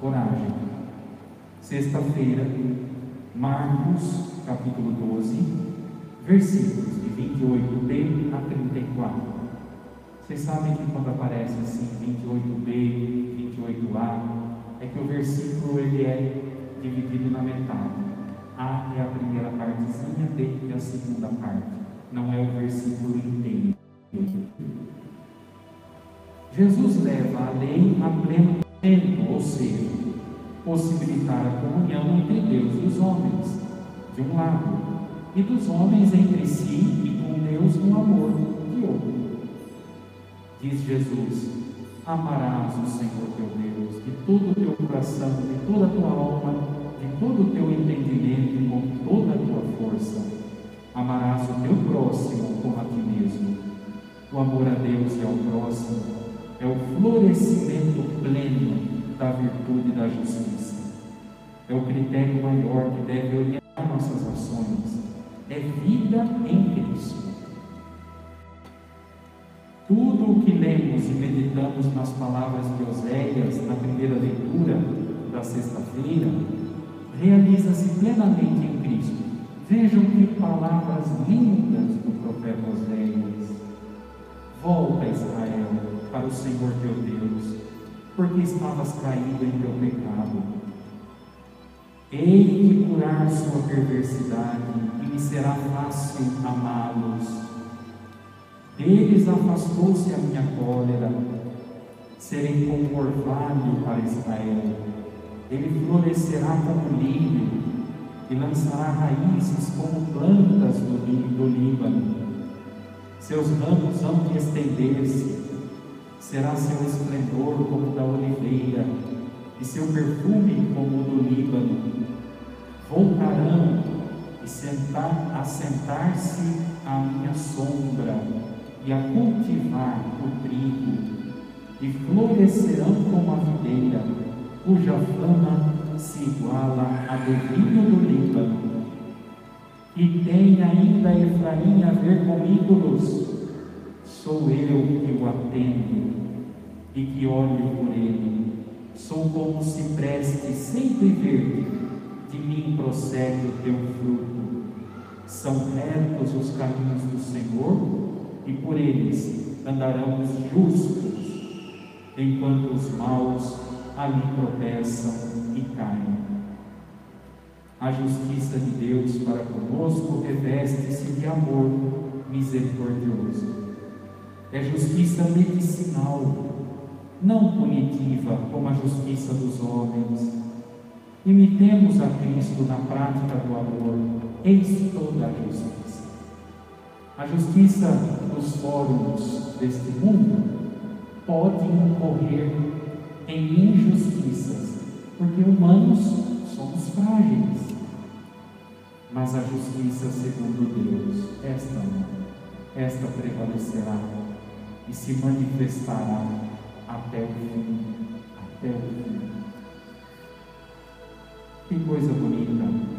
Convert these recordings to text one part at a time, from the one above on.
coragem. Sexta-feira, Marcos, capítulo 12, versículos de 28b a 34. Vocês sabem que quando aparece assim 28b, 28a, é que o versículo ele é dividido na metade. A é a primeira partezinha, B é a segunda parte. Não é o versículo inteiro. Jesus leva a lei a pleno ou seja, possibilitar a comunhão entre Deus e os homens, de um lado, e dos homens entre si e com Deus no amor, de outro. Diz Jesus: Amarás o Senhor teu Deus de todo o teu coração, de toda a tua alma, de todo o teu entendimento e com toda a tua força. Amarás o teu próximo como a ti mesmo. O amor a Deus e ao próximo é o florescimento pleno da virtude e da justiça. É o critério maior que deve orientar nossas ações. É vida em Cristo. Tudo o que lemos e meditamos nas palavras de Oséias na primeira leitura da sexta-feira realiza-se plenamente em Cristo. Vejam que palavras lindas do profeta Oséias. Volta, Israel, para o Senhor teu Deus, porque estavas caído em teu pecado. Hei de curar sua perversidade, e me será fácil amá-los. Deles afastou-se a minha cólera, serei como orvalho para Israel. Ele florescerá como lírio e lançará raízes como plantas do, do Líbano. Seus ramos vão de estender-se, será seu esplendor como da oliveira, e seu perfume como o do Líbano. Voltarão e sentar, a sentar-se à minha sombra e a cultivar o trigo, e florescerão como a videira, cuja fama se iguala a do vinho do Líbano. E tem ainda Efraim a ver com ídolos, sou eu que o atendo e que olho por ele. Sou como se preste sempre verde, de mim procede o teu fruto. São retos os caminhos do Senhor, e por eles andarão os justos, enquanto os maus ali tropeçam e caem. A justiça de Deus para conosco reveste-se de amor misericordioso. É justiça medicinal, não punitiva como a justiça dos homens. Imitemos a Cristo na prática do amor, eis toda a justiça. A justiça dos fóruns deste mundo pode incorrer em injustiças, porque humanos somos frágeis. Mas a justiça segundo Deus, esta não, esta prevalecerá e se manifestará até o fim, até o fim. Que coisa bonita!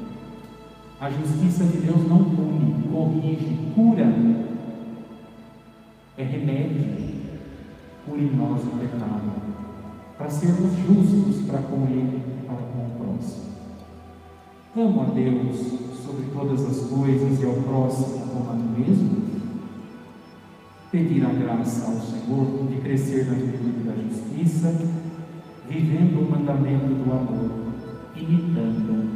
A justiça de Deus não pune, corrige, cura. É remédio por em nós o pecado, para sermos justos para com Ele para com o próximo. Amo a Deus sobre todas as coisas e ao próximo como a mim mesmo. Pedir a graça ao Senhor de crescer na virtude da justiça, vivendo o mandamento do amor, imitando